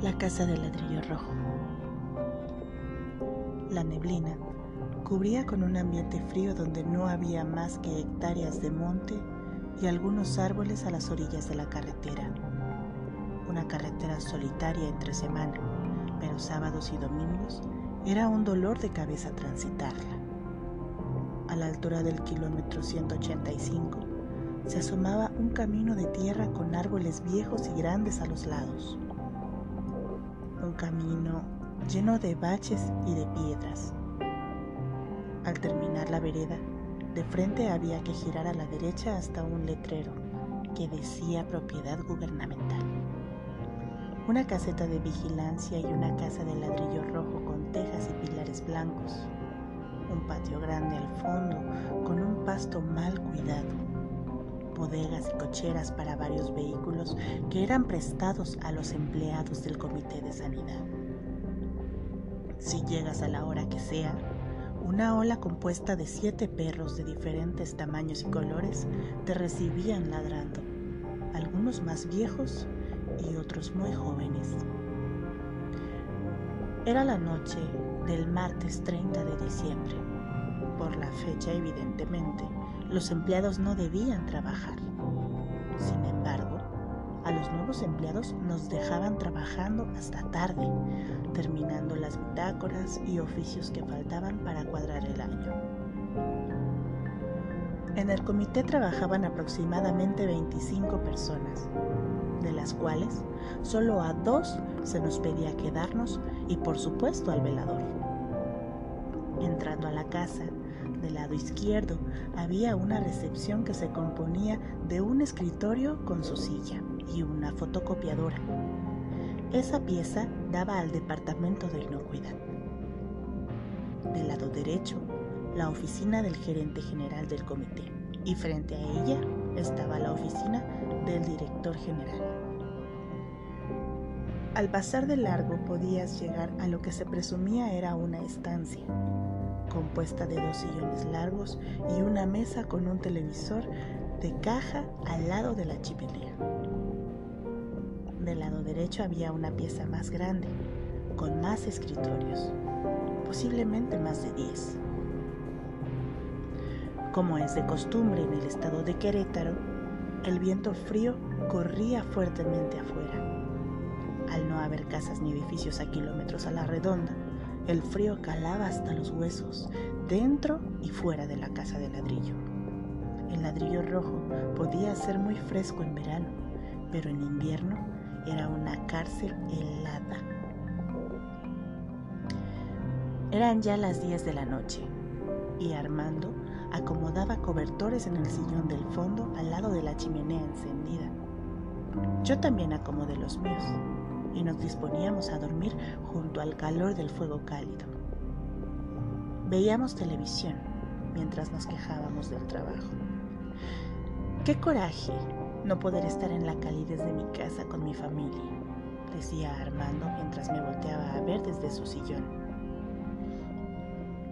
La casa de ladrillo rojo. La neblina cubría con un ambiente frío donde no había más que hectáreas de monte y algunos árboles a las orillas de la carretera. Una carretera solitaria entre semana, pero sábados y domingos era un dolor de cabeza transitarla. A la altura del kilómetro 185 se asomaba un camino de tierra con árboles viejos y grandes a los lados un camino lleno de baches y de piedras. Al terminar la vereda, de frente había que girar a la derecha hasta un letrero que decía propiedad gubernamental. Una caseta de vigilancia y una casa de ladrillo rojo con tejas y pilares blancos. Un patio grande al fondo con un pasto mal cuidado bodegas y cocheras para varios vehículos que eran prestados a los empleados del Comité de Sanidad. Si llegas a la hora que sea, una ola compuesta de siete perros de diferentes tamaños y colores te recibían ladrando, algunos más viejos y otros muy jóvenes. Era la noche del martes 30 de diciembre. Por la fecha, evidentemente, los empleados no debían trabajar. Sin embargo, a los nuevos empleados nos dejaban trabajando hasta tarde, terminando las bitácoras y oficios que faltaban para cuadrar el año. En el comité trabajaban aproximadamente 25 personas, de las cuales solo a dos se nos pedía quedarnos y por supuesto al velador. Entrando a la casa, del lado izquierdo había una recepción que se componía de un escritorio con su silla y una fotocopiadora. Esa pieza daba al departamento de inocuidad. Del lado derecho, la oficina del gerente general del comité y frente a ella estaba la oficina del director general. Al pasar de largo podías llegar a lo que se presumía era una estancia, compuesta de dos sillones largos y una mesa con un televisor de caja al lado de la chimenea. Del lado derecho había una pieza más grande, con más escritorios, posiblemente más de 10. Como es de costumbre en el estado de Querétaro, el viento frío corría fuertemente afuera. Al no haber casas ni edificios a kilómetros a la redonda, el frío calaba hasta los huesos, dentro y fuera de la casa de ladrillo. El ladrillo rojo podía ser muy fresco en verano, pero en invierno era una cárcel helada. Eran ya las 10 de la noche y Armando acomodaba cobertores en el sillón del fondo al lado de la chimenea encendida. Yo también acomodé los míos y nos disponíamos a dormir junto al calor del fuego cálido. Veíamos televisión mientras nos quejábamos del trabajo. Qué coraje no poder estar en la calidez de mi casa con mi familia, decía Armando mientras me volteaba a ver desde su sillón.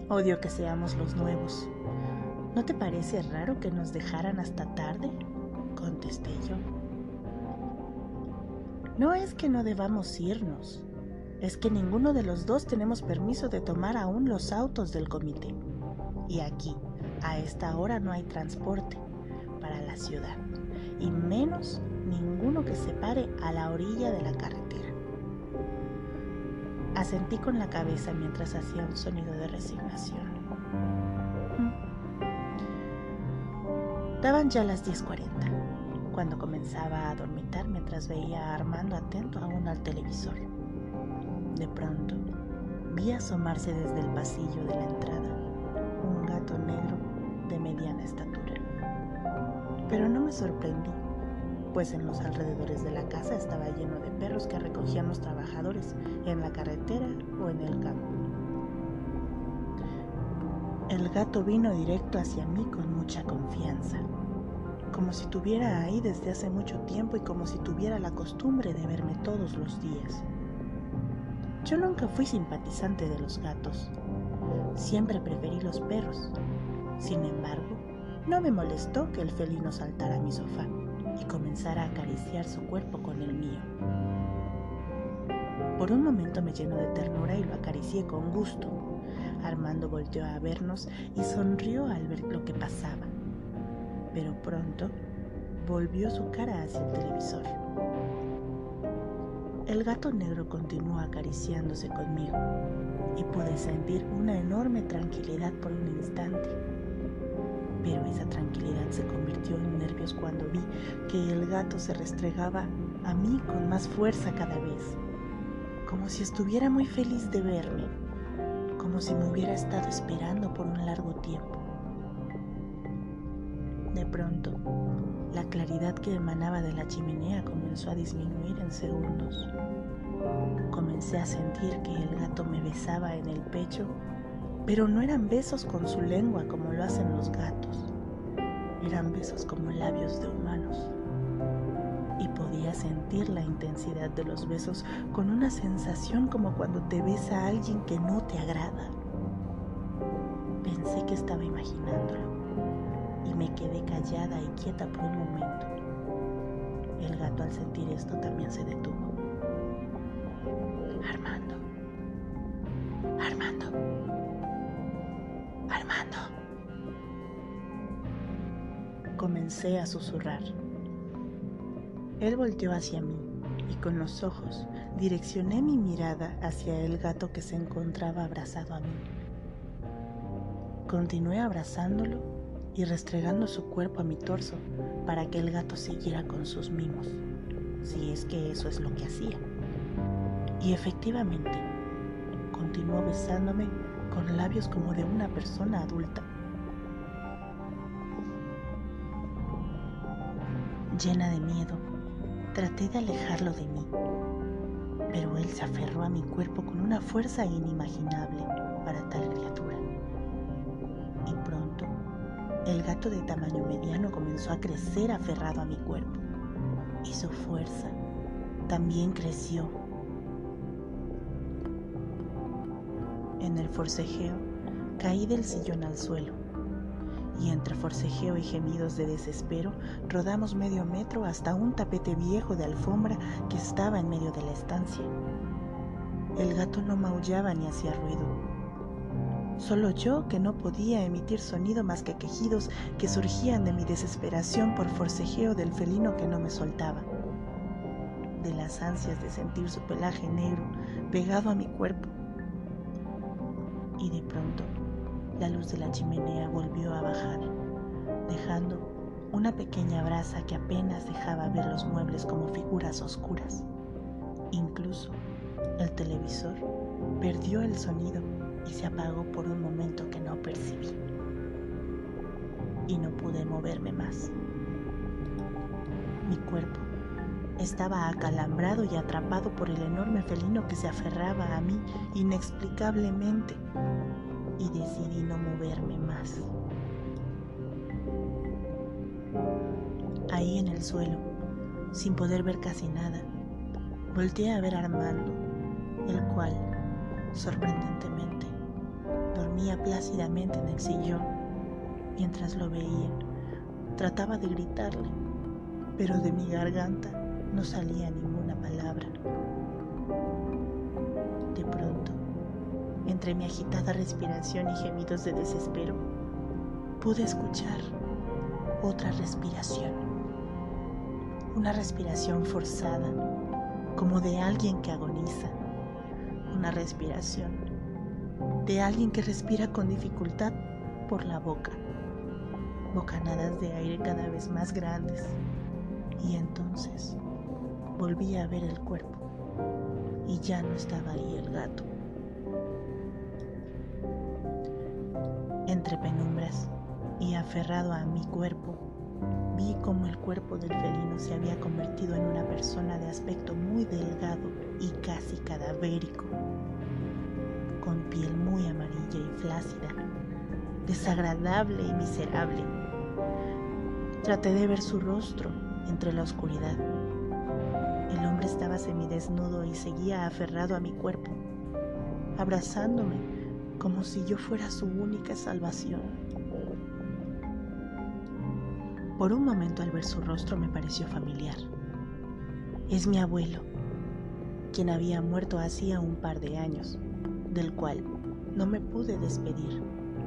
Odio que seamos los nuevos. ¿No te parece raro que nos dejaran hasta tarde? contesté yo. No es que no debamos irnos, es que ninguno de los dos tenemos permiso de tomar aún los autos del comité. Y aquí, a esta hora, no hay transporte para la ciudad, y menos ninguno que se pare a la orilla de la carretera. Asentí con la cabeza mientras hacía un sonido de resignación. Daban ya las 10.40 cuando comenzaba a dormitar mientras veía a Armando atento aún al televisor. De pronto, vi asomarse desde el pasillo de la entrada un gato negro de mediana estatura. Pero no me sorprendí, pues en los alrededores de la casa estaba lleno de perros que recogían los trabajadores en la carretera o en el campo. El gato vino directo hacia mí con mucha confianza, como si tuviera ahí desde hace mucho tiempo y como si tuviera la costumbre de verme todos los días. Yo nunca fui simpatizante de los gatos, siempre preferí los perros. Sin embargo, no me molestó que el felino saltara a mi sofá y comenzara a acariciar su cuerpo con el mío. Por un momento me llenó de ternura y lo acaricié con gusto. Armando volteó a vernos y sonrió al ver lo que pasaba. Pero pronto volvió su cara hacia el televisor. El gato negro continuó acariciándose conmigo y pude sentir una enorme tranquilidad por un instante pero esa tranquilidad se convirtió en nervios cuando vi que el gato se restregaba a mí con más fuerza cada vez, como si estuviera muy feliz de verme, como si me hubiera estado esperando por un largo tiempo. Pronto, la claridad que emanaba de la chimenea comenzó a disminuir en segundos. Comencé a sentir que el gato me besaba en el pecho pero no eran besos con su lengua como lo hacen los gatos. Eran besos como labios de humanos. Y podía sentir la intensidad de los besos con una sensación como cuando te besa alguien que no te agrada. Pensé que estaba imaginándolo y me quedé callada y quieta por un momento. El gato al sentir esto también se detuvo. Armando. Armando. Armando. Comencé a susurrar. Él volteó hacia mí y con los ojos direccioné mi mirada hacia el gato que se encontraba abrazado a mí. Continué abrazándolo y restregando su cuerpo a mi torso para que el gato siguiera con sus mimos, si es que eso es lo que hacía. Y efectivamente, continuó besándome con labios como de una persona adulta. Llena de miedo, traté de alejarlo de mí, pero él se aferró a mi cuerpo con una fuerza inimaginable para tal criatura. El gato de tamaño mediano comenzó a crecer aferrado a mi cuerpo, y su fuerza también creció En el forcejeo caí del sillón al suelo y entre forcejeo y gemidos de desespero rodamos medio metro hasta un tapete viejo de alfombra que estaba en medio de la estancia. El gato no maullaba ni hacía ruido. Solo yo que no podía emitir sonido más que quejidos que surgían de mi desesperación por forcejeo del felino que no me soltaba, de las ansias de sentir su pelaje negro pegado a mi cuerpo. Y de pronto la luz de la chimenea volvió a bajar, dejando una pequeña brasa que apenas dejaba ver los muebles como figuras oscuras. Incluso el televisor perdió el sonido y se apagó por un momento que no percibí. Y no pude moverme más. Mi cuerpo estaba acalambrado y atrapado por el enorme felino que se aferraba a mí inexplicablemente y decidí no moverme más. Ahí en el suelo, sin poder ver casi nada, volteé a ver a Armando, el cual, sorprendentemente, dormía plácidamente en el sillón mientras lo veía. Trataba de gritarle, pero de mi garganta no salía ninguna palabra. De pronto, entre mi agitada respiración y gemidos de desespero, pude escuchar otra respiración. Una respiración forzada, como de alguien que agoniza. Una respiración de alguien que respira con dificultad por la boca. Bocanadas de aire cada vez más grandes. Y entonces volví a ver el cuerpo y ya no estaba ahí el gato. Entre penumbras y aferrado a mi cuerpo, vi cómo el cuerpo del felino se había convertido en una persona de aspecto muy delgado y casi cadavérico, con piel muy amarilla y flácida, desagradable y miserable. Traté de ver su rostro entre la oscuridad. El hombre estaba semidesnudo y seguía aferrado a mi cuerpo, abrazándome como si yo fuera su única salvación. Por un momento al ver su rostro me pareció familiar. Es mi abuelo, quien había muerto hacía un par de años, del cual no me pude despedir,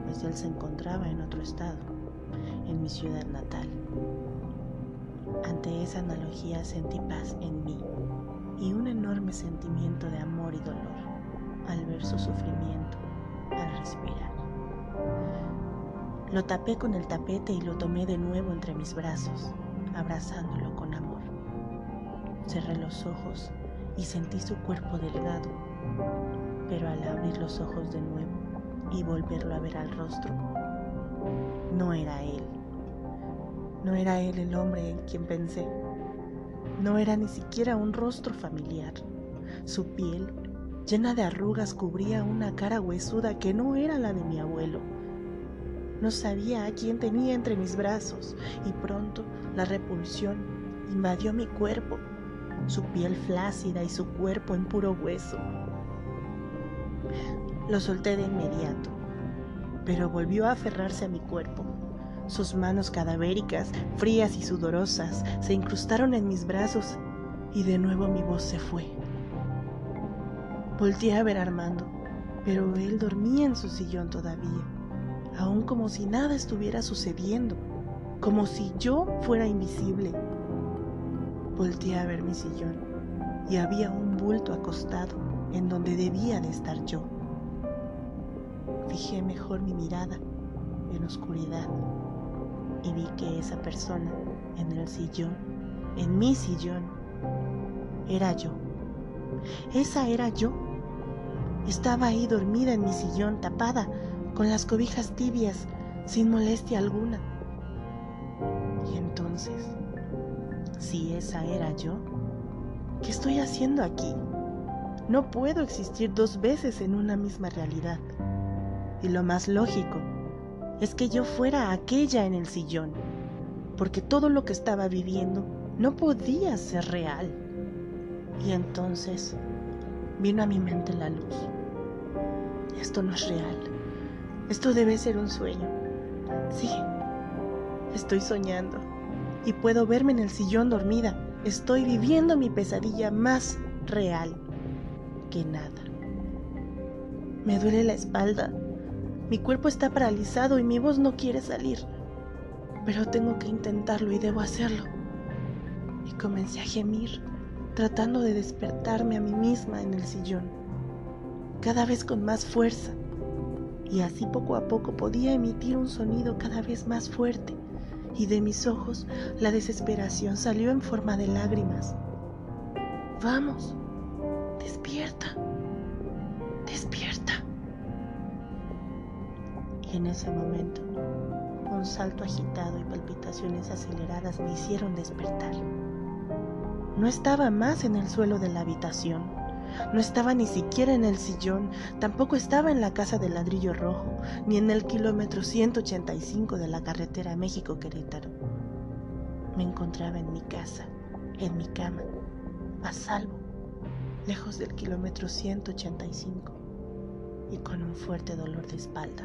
pues él se encontraba en otro estado, en mi ciudad natal. Ante esa analogía sentí paz en mí y un enorme sentimiento de amor y dolor al ver su sufrimiento, al respirar. Lo tapé con el tapete y lo tomé de nuevo entre mis brazos, abrazándolo con amor. Cerré los ojos y sentí su cuerpo delgado, pero al abrir los ojos de nuevo y volverlo a ver al rostro, no era él. No era él el hombre en quien pensé. No era ni siquiera un rostro familiar. Su piel, llena de arrugas, cubría una cara huesuda que no era la de mi abuelo. No sabía a quién tenía entre mis brazos y pronto la repulsión invadió mi cuerpo, su piel flácida y su cuerpo en puro hueso. Lo solté de inmediato, pero volvió a aferrarse a mi cuerpo. Sus manos cadavéricas, frías y sudorosas, se incrustaron en mis brazos y de nuevo mi voz se fue. Volté a ver a Armando, pero él dormía en su sillón todavía, aún como si nada estuviera sucediendo, como si yo fuera invisible. Volté a ver mi sillón y había un bulto acostado en donde debía de estar yo. Fijé mejor mi mirada en oscuridad y vi que esa persona en el sillón, en mi sillón, era yo. Esa era yo. Estaba ahí dormida en mi sillón, tapada, con las cobijas tibias, sin molestia alguna. Y entonces, si esa era yo, ¿qué estoy haciendo aquí? No puedo existir dos veces en una misma realidad. Y lo más lógico es que yo fuera aquella en el sillón, porque todo lo que estaba viviendo no podía ser real. Y entonces vino a mi mente la luz. Esto no es real. Esto debe ser un sueño. Sí, estoy soñando. Y puedo verme en el sillón dormida. Estoy viviendo mi pesadilla más real que nada. Me duele la espalda mi cuerpo está paralizado y mi voz no quiere salir, pero tengo que intentarlo y debo hacerlo. Y comencé a gemir, tratando de despertarme a mí misma en el sillón, cada vez con más fuerza. Y así poco a poco podía emitir un sonido cada vez más fuerte, y de mis ojos la desesperación salió en forma de lágrimas. Vamos, despierta, despierta. Y en ese momento, un salto agitado y palpitaciones aceleradas me hicieron despertar. No estaba más en el suelo de la habitación, no estaba ni siquiera en el sillón, tampoco estaba en la casa de ladrillo rojo, ni en el kilómetro 185 de la carretera México-Querétaro. Me encontraba en mi casa, en mi cama, a salvo, lejos del kilómetro 185 y con un fuerte dolor de espalda.